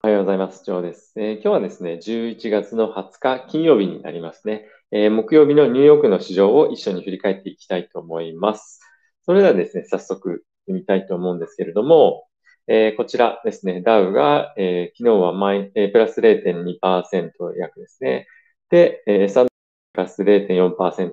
おはようございます。ジョーです。えー、今日はですね、11月の20日金曜日になりますね、えー、木曜日のニューヨークの市場を一緒に振り返っていきたいと思います。それではですね、早速見たいと思うんですけれども、えー、こちらですね、ダウが、え昨日はマイ、えプラス0.2%約ですね。で、えー、サンプラス0.4%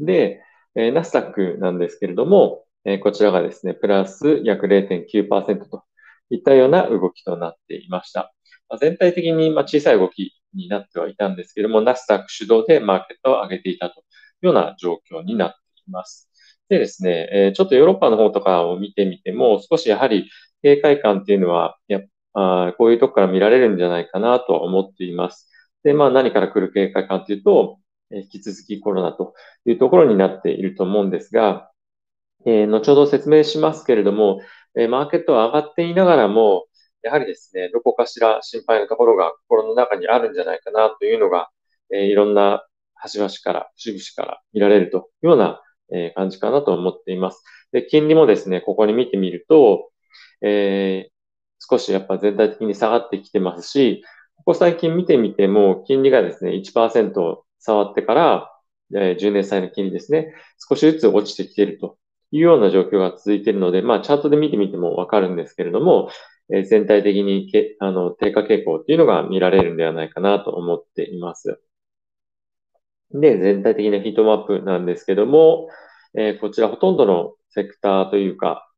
で、ナスダックなんですけれども、えこちらがですね、プラス約0.9%といったような動きとなっていました。ま全体的にま小さい動きになってはいたんですけども、ナスダック主導でマーケットを上げていたというような状況になっています。でですね、えちょっとヨーロッパの方とかを見てみても、少しやはり警戒感っていうのは、やあこういうとこから見られるんじゃないかなとは思っています。で、まあ何から来る警戒感というと、引き続きコロナというところになっていると思うんですが、えー、後ほど説明しますけれども、えマーケットは上がっていながらも、やはりですね、どこかしら心配なところが心の中にあるんじゃないかなというのが、えいろんな端々から、節々から見られるというような、え感じかなと思っています。で、金利もですね、ここに見てみると、えー、少しやっぱ全体的に下がってきてますし、ここ最近見てみても、金利がですね、1%触ってから、え10年債の金利ですね、少しずつ落ちてきているというような状況が続いているので、まあ、チャートで見てみてもわかるんですけれども、えー、全体的にけあの低下傾向っていうのが見られるんではないかなと思っています。で、全体的なヒートマップなんですけども、えー、こちらほとんどのセクターというか、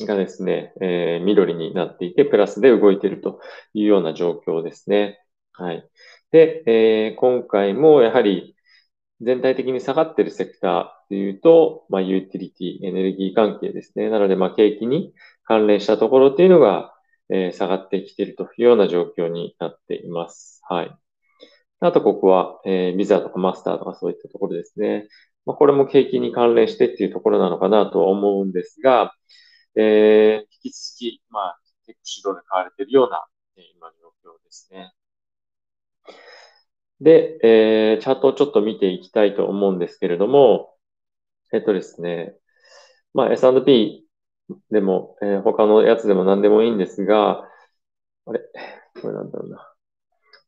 がですね、えー、緑になっていて、プラスで動いているというような状況ですね。はい。で、えー、今回もやはり全体的に下がっているセクターーというと、まあ、ユーティリティ、エネルギー関係ですね。なので、まあ、景気に関連したところっていうのが、えー、下がってきているというような状況になっています。はい。あと、ここは、えー、ビザとかマスターとかそういったところですね。まあ、これも景気に関連してっていうところなのかなと思うんですが、えー、引き続き、まあ、テック主導で買われているような、えー、今の状況ですね。で、えー、チャートをちょっと見ていきたいと思うんですけれども、えっとですね、まあ、S&P でも、えー、他のやつでも何でもいいんですが、あれ？これなんだろうな。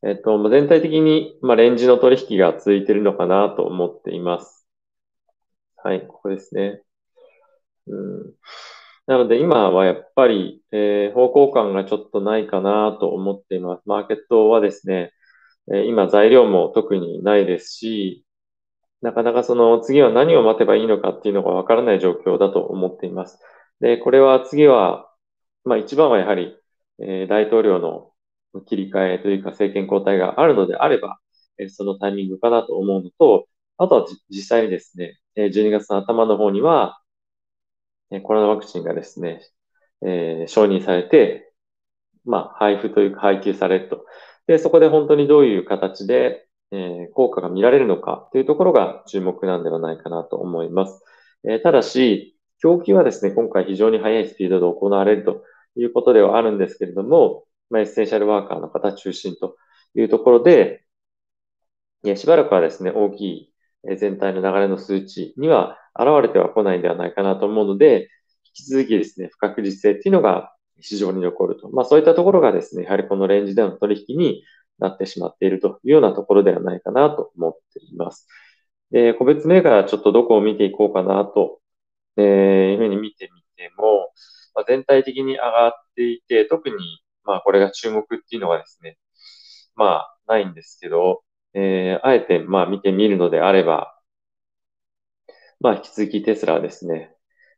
えっと、まあ全体的に、まあ、レンジの取引が続いてるのかなと思っています。はい、ここですね。うん、なので今はやっぱり、えー、方向感がちょっとないかなと思っています。マーケットはですね、え今材料も特にないですし、なかなかその次は何を待てばいいのかっていうのがわからない状況だと思っています。で、これは次は、まあ一番はやはり、え大統領の切り替えというか政権交代があるのであれば、えそのタイミングかなと思うのと、あとは実際にですね、12月の頭の方には、えコロナワクチンがですね、え承認されて、まあ、配布というか配給されるとで、そこで本当にどういう形で、えー、効果が見られるのかというところが注目なんではないかなと思います。えー、ただし、供給はですね、今回非常に速いスピードで行われるということではあるんですけれども、まあ、エッセンシャルワーカーの方中心というところで、しばらくはですね、大きい全体の流れの数値には現れては来ないんではないかなと思うので、引き続きですね、不確実性っていうのが市場に残ると。まあそういったところがですね、やはりこのレンジでの取引になってしまっているというようなところではないかなと思っています。で、個別銘柄ちょっとどこを見ていこうかなと、えー、いうふうに見てみても、ま、全体的に上がっていて、特にまあこれが注目っていうのはですね、まあないんですけど、えー、あえてまあ見てみるのであれば、まあ引き続きテスラですね、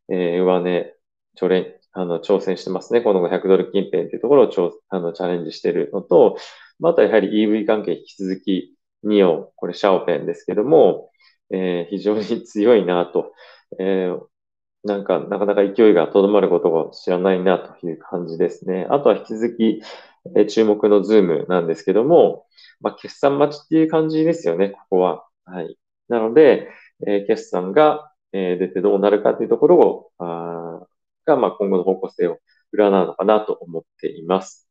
えー、上値、ちょれ、あの、挑戦してますね。この500ドル近辺というところをちょあのチャレンジしてるのと、あとはやはり EV 関係引き続き、ニオ、これシャオペンですけども、えー、非常に強いなと、えー、なんか、なかなか勢いがとどまることを知らないなという感じですね。あとは引き続き、えー、注目のズームなんですけども、まあ、決算待ちっていう感じですよね、ここは。はい。なので、えー、決算が、えー、出てどうなるかというところを、が、まあ、今後の方向性を占うのかなと思っています。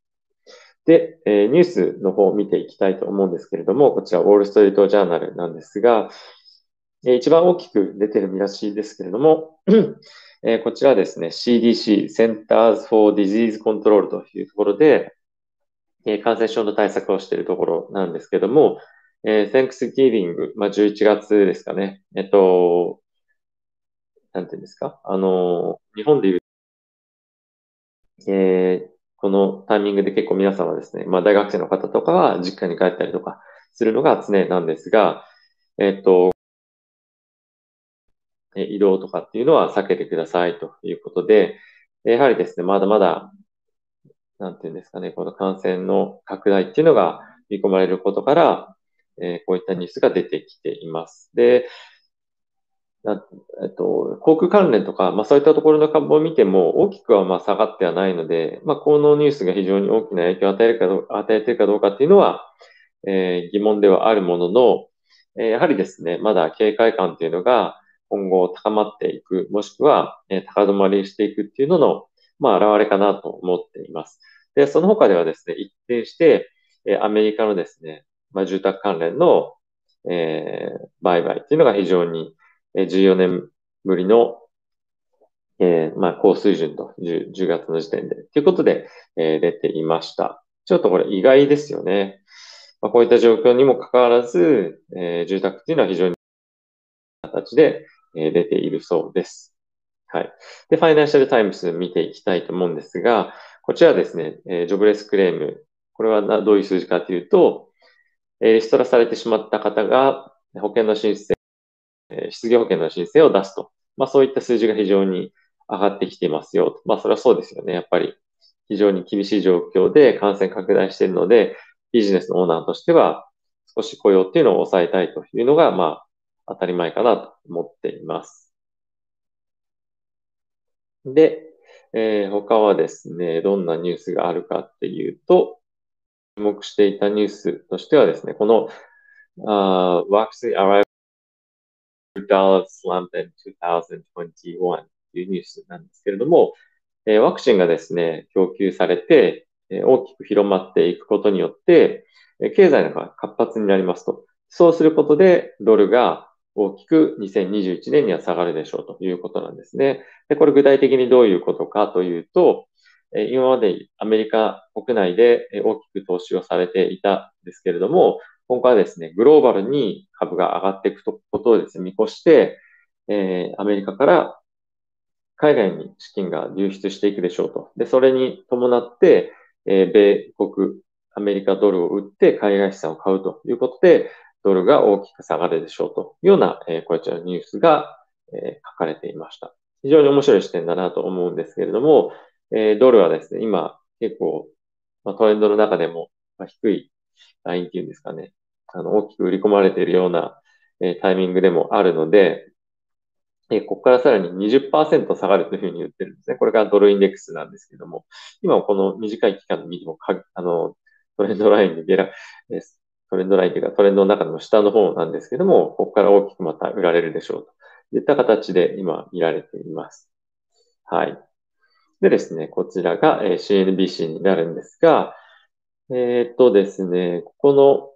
で、えー、ニュースの方を見ていきたいと思うんですけれども、こちら、ウォールストリートジャーナルなんですが、えー、一番大きく出てる見出しですけれども、えー、こちらですね、CDC、Centers for Disease Control というところで、えー、感染症の対策をしているところなんですけれども、えー、Thanksgiving、まあ、11月ですかね。えっと、なんていうんですか？あの、日本でいう、えー、このタイミングで結構皆さんはですね、まあ大学生の方とかは実家に帰ったりとかするのが常なんですが、えっと、移動とかっていうのは避けてくださいということで、やはりですね、まだまだ、なんていうんですかね、この感染の拡大っていうのが見込まれることから、えー、こういったニュースが出てきています。で、なえっと、航空関連とか、まあそういったところの株を見ても、大きくはまあ下がってはないので、まあこのニュースが非常に大きな影響を与えるかど与えているかどうかっていうのは、えー、疑問ではあるものの、えー、やはりですね、まだ警戒感っていうのが今後高まっていく、もしくは、え、高止まりしていくっていうのの、まあ現れかなと思っています。で、その他ではですね、一転して、え、アメリカのですね、まあ住宅関連の、えー、売買っていうのが非常に14年ぶりの、えー、まあ、高水準と 10, 10, 月の時点で、ということで、えー、出ていました。ちょっとこれ意外ですよね。まあ、こういった状況にもかかわらず、えー、住宅っていうのは非常に形で、えー、出ているそうです。はい。で、 Financial Times 見ていきたいと思うんですが、こちらですね、えー、 Jobless Claim。これはどういう数字かというと、えー、リストラされてしまった方が保険の申請失業保険の申請を出すと。まあそういった数字が非常に上がってきていますよ。まあそれはそうですよね。やっぱり非常に厳しい状況で感染拡大しているので、ビジネスのオーナーとしては少し雇用っていうのを抑えたいというのが、まあ当たり前かなと思っています。で、えー、他はですね、どんなニュースがあるかっていうと、注目していたニュースとしてはですね、この、uh, vaccine arrival dollar slump in 2021というニュースなんですけれども、えワクチンがですね、供給されて、え大きく広まっていくことによって、え経済が活発になりますと。そうすることで、ドルが大きく2021年には下がるでしょうということなんですね。で、これ具体的にどういうことかというと、今までアメリカ国内で大きく投資をされていたんですけれども、今回はですね、グローバルに株が上がっていくことをですね、見越して、えー、アメリカから海外に資金が流出していくでしょうと。で、それに伴って、えー、米国、アメリカドルを売って海外資産を買うということで、ドルが大きく下がるでしょうというような、えー、こちらのニュースが、えー、書かれていました。非常に面白い視点だなと思うんですけれども、えー、ドルはですね、今結構、まあ、トレンドの中でも、まあ、低いラインっていうんですかね、あの、大きく売り込まれているような、え、タイミングでもあるので、え、ここからさらに20%下がるというふうに言ってるんですね。これがドルインデックスなんですけども、今この短い期間で見てもか、あの、トレンドラインでゲラ、えトレンドラインというかトレンドの中でも下の方なんですけども、ここから大きくまた売られるでしょうといった形で今見られています。はい。でですね、こちらが CNBC になるんですが、えー、っとですね、ここの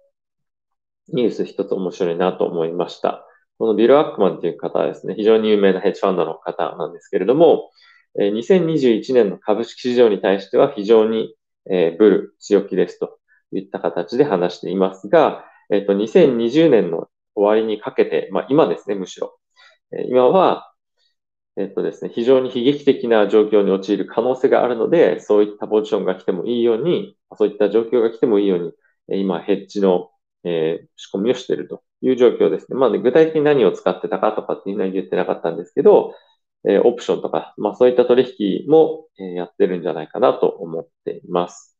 ニュース一つ面白いなと思いました。このビル・アックマンという方はですね、非常に有名なヘッジファンドの方なんですけれども、2021年の株式市場に対しては非常にブル、強気ですといった形で話していますが、えっと、2020年の終わりにかけて、まあ今ですね、むしろ。今は、えっとですね、非常に悲劇的な状況に陥る可能性があるので、そういったポジションが来てもいいように、そういった状況が来てもいいように、今、ヘッジのえー、仕込みをしているという状況ですね。まあ、ね、具体的に何を使ってたかとかっていうのは言ってなかったんですけど、えー、オプションとか、まあそういった取引も、えー、やってるんじゃないかなと思っています。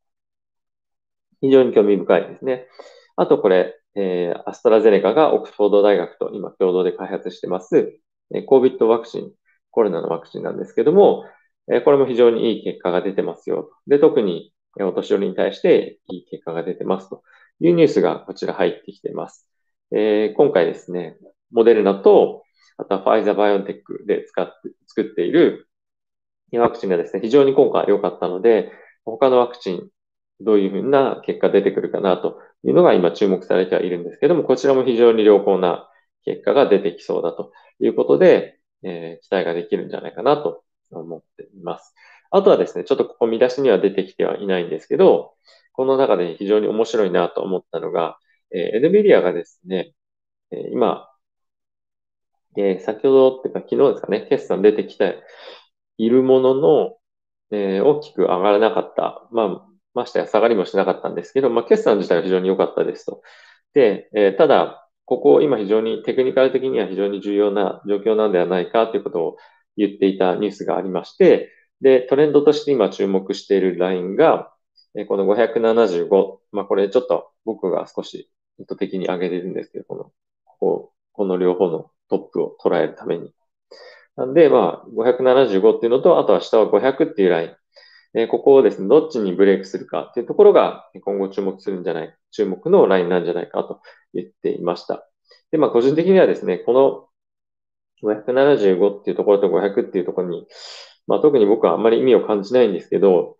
非常に興味深いですね。あとこれ、えー、アストラゼネカがオックスフォード大学と今共同で開発してます、えー、COVID ワクチン、コロナのワクチンなんですけども、えー、これも非常にいい結果が出てますよ。で、特にお年寄りに対していい結果が出てますというニュースがこちら入ってきています。えー、今回ですね、モデルナと、あとはファイザーバイオンテックで使って、作っているワクチンがですね、非常に効果良かったので、他のワクチン、どういうふうな結果出てくるかなというのが今注目されてはいるんですけども、こちらも非常に良好な結果が出てきそうだということで、えー、期待ができるんじゃないかなと思っています。あとはですね、ちょっとここ見出しには出てきてはいないんですけど、この中で非常に面白いなと思ったのが、えー、NVIDIA がですね、えー、今、えー、先ほどっていうか昨日ですかね、決算出てきているものの、えー、大きく上がらなかった。まあ、ましてや下がりもしなかったんですけど、まあ、決算自体は非常に良かったですと。で、えー、ただ、ここ今非常にテクニカル的には非常に重要な状況なんではないかということを言っていたニュースがありまして、で、トレンドとして今注目しているラインが、えこの575、まあこれちょっと僕が少し意図的に上げてるんですけど、この、ここ、この両方のトップを捉えるために。なんで、まあ、575っていうのと、あとは下は500っていうライン。えここをですね、どっちにブレイクするかっていうところが、今後注目するんじゃない、注目のラインなんじゃないかと言っていました。で、まあ、個人的にはですね、この575っていうところと500っていうところに、まあ、特に僕はあんまり意味を感じないんですけど、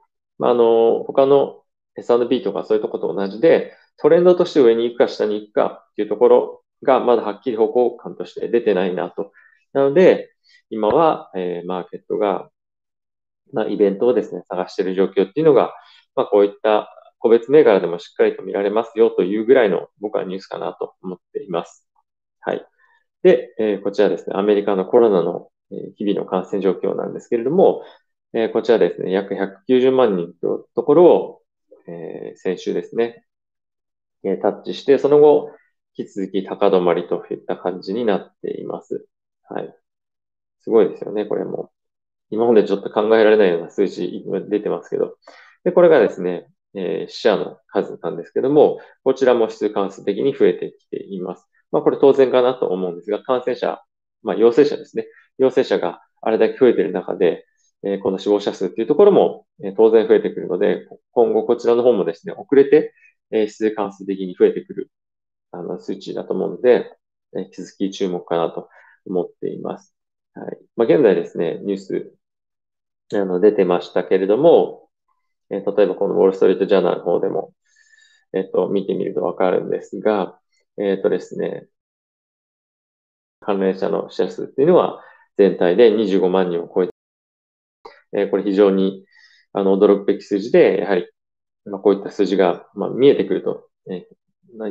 あ、あの、他の S&P とかそういうとこと同じで、トレンドとして上に行くか下に行くかっていうところがまだはっきり方向感として出てないなと。なので、今は、えー、マーケットが、まあ、イベントをですね、探している状況っていうのが、まあ、こういった個別銘柄でもしっかりと見られますよというぐらいの僕はニュースかなと思っています。はい。で、えー、こちらですね、アメリカのコロナの日々の感染状況なんですけれども、えー、こちらですね、約190万人というところを、えー、先週ですね、えタッチして、その後、引き続き高止まりといった感じになっています。はい。すごいですよね、これも。今までちょっと考えられないような数字出てますけど。で、これがですね、えー、死者の数なんですけども、こちらも指数関数的に増えてきています。まあ、これ当然かなと思うんですが、感染者、まあ、陽性者ですね。陽性者があれだけ増えている中で、え、この死亡者数っていうところも、え、当然増えてくるので、今後こちらの方もですね、遅れて、えー、指数関数的に増えてくる、あの、数値だと思うので、え、引き続き注目かなと思っています。はい。まあ、現在ですね、ニュース、あの、出てましたけれども、え、例えばこのウォールストリートジャーナルの方でも、えっ、と、見てみるとわかるんですが、えっ、とですね、関連者の死者数っていうのは全体で25万人を超えて、え、これ非常に、あの、驚くべき数字で、やはり、まあ、こういった数字が、まあ、見えてくると、え、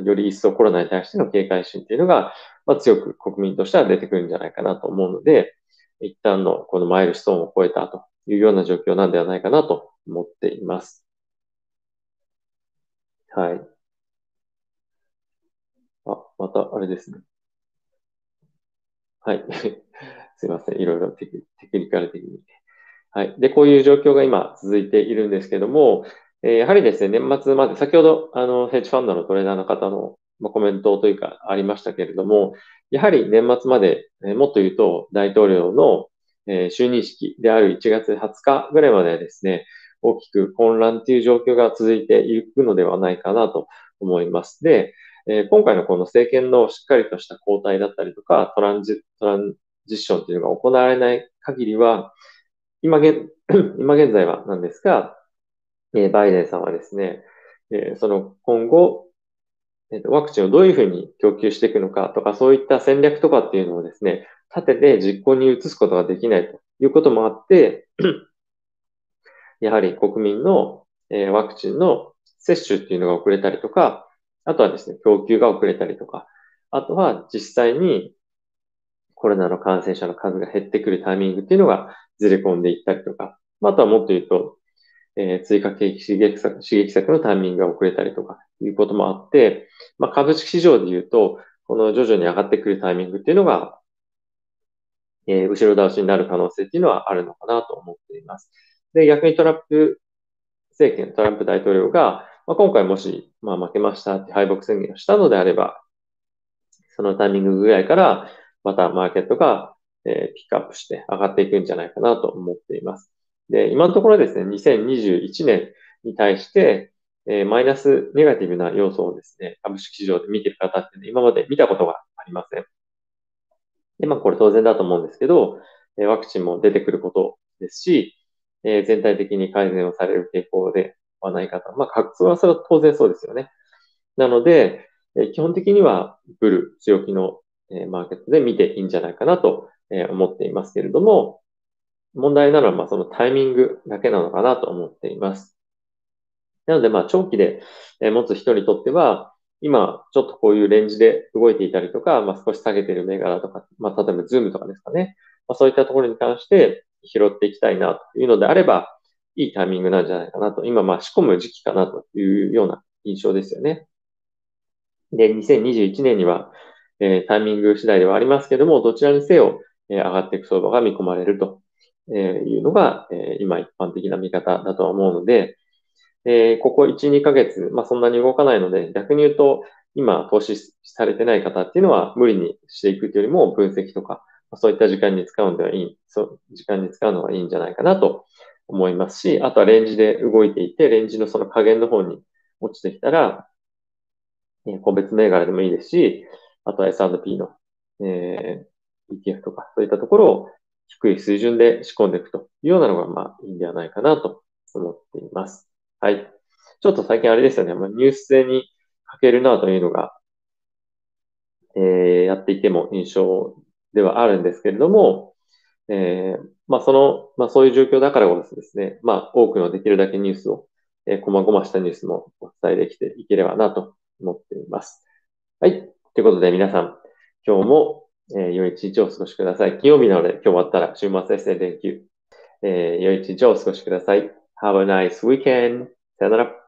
より一層コロナに対しての警戒心っていうのが、まあ、強く国民としては出てくるんじゃないかなと思うので、一旦のこのマイルストーンを超えたというような状況なんではないかなと思っています。はい。あ、また、あれですね。はい。すいません。いろいろテクニカル的に。はい。で、こういう状況が今続いているんですけども、えー、やはりですね、年末まで、先ほど、あの、ヘッジファンドのトレーナーの方の、コメントというかありましたけれども、やはり年末まで、え、もっと言うと大統領の、え、就任式である1月20日ぐらいまでですね、大きく混乱という状況が続いていくのではないかなと思います。で、え今回のこの政権のしっかりとした交代だったりとか、トランジトランジッションっていうのが行われない限りは、今現、今現在はなんですが、えバイデンさんはですね、えその今後、えワクチンをどういうふうに供給していくのかとか、そういった戦略とかっていうのをですね、立てて実行に移すことができないということもあって、やはり国民の、えワクチンの接種っていうのが遅れたりとか、あとはですね、供給が遅れたりとか、あとは実際にコロナの感染者の数が減ってくるタイミングっていうのがずれ込んでいったりとか、あとはもっと言うと、えー、追加景気刺激策刺激策のタイミングが遅れたりとかいうこともあって、まあ、株式市場で言うと、この徐々に上がってくるタイミングっていうのが、えー、後ろ倒しになる可能性っていうのはあるのかなと思っています。で、逆にトランプ政権、トランプ大統領が、まあ、今回もし、まあ、負けましたって敗北宣言をしたのであれば、そのタイミングぐらいから、またマーケットが、えー、ピックアップして上がっていくんじゃないかなと思っています。で、今のところですね、2021年に対して、えー、マイナスネガティブな要素をですね、株式市場で見ている方って、ね、今まで見たことがありません。で、まあこれ当然だと思うんですけど、え、ワクチンも出てくることですし、えー、全体的に改善をされる傾向ではないかと。まあ、確想はそれは当然そうですよね。なので、え基本的にはブル、強気の、えマーケットで見ていいんじゃないかなと、え思っていますけれども、問題なのは、まあ、そのタイミングだけなのかなと思っています。なので、まあ、長期で持つ人にとっては、今、ちょっとこういうレンジで動いていたりとか、まあ、少し下げている銘柄とか、まあ、例えばズームとかですかね。まあ、そういったところに関して拾っていきたいなというのであれば、いいタイミングなんじゃないかなと。今、まあ、仕込む時期かなというような印象ですよね。で、2021年には、えー、タイミング次第ではありますけども、どちらにせよ、えー、上がっていく相場が見込まれるというのが、えー、今一般的な見方だとは思うので、えー、ここ1、2ヶ月、まあ、そんなに動かないので、逆に言うと、今投資されてない方っていうのは無理にしていくというよりも分析とか、そういった時間に使うのではいい、そう時間に使うのがいいんじゃないかなと思いますし、あとはレンジで動いていて、レンジのその加減の方に落ちてきたら、え個別銘柄でもいいですし、あとは S&P の、えー、ETF とか、そういったところを低い水準で仕込んでいくというようなのが、まあ、いいんではないかなと思っています。はい。ちょっと最近あれですよね、まあ、ニュース性に欠けるなというのが、えー、やっていても印象ではあるんですけれども、えー、まあ、その、まあ、そういう状況だからこそですね、まあ、多くのできるだけニュースを、えー、こまごましたニュースもお伝えできていければなと思っています。はい。ということで皆さん、今日も、えー、良い一日をお過ごしください。金曜日なので今日終わったら週末ですね、連休。えー、良い一日をお過ごしください。Have a nice weekend. さよなら。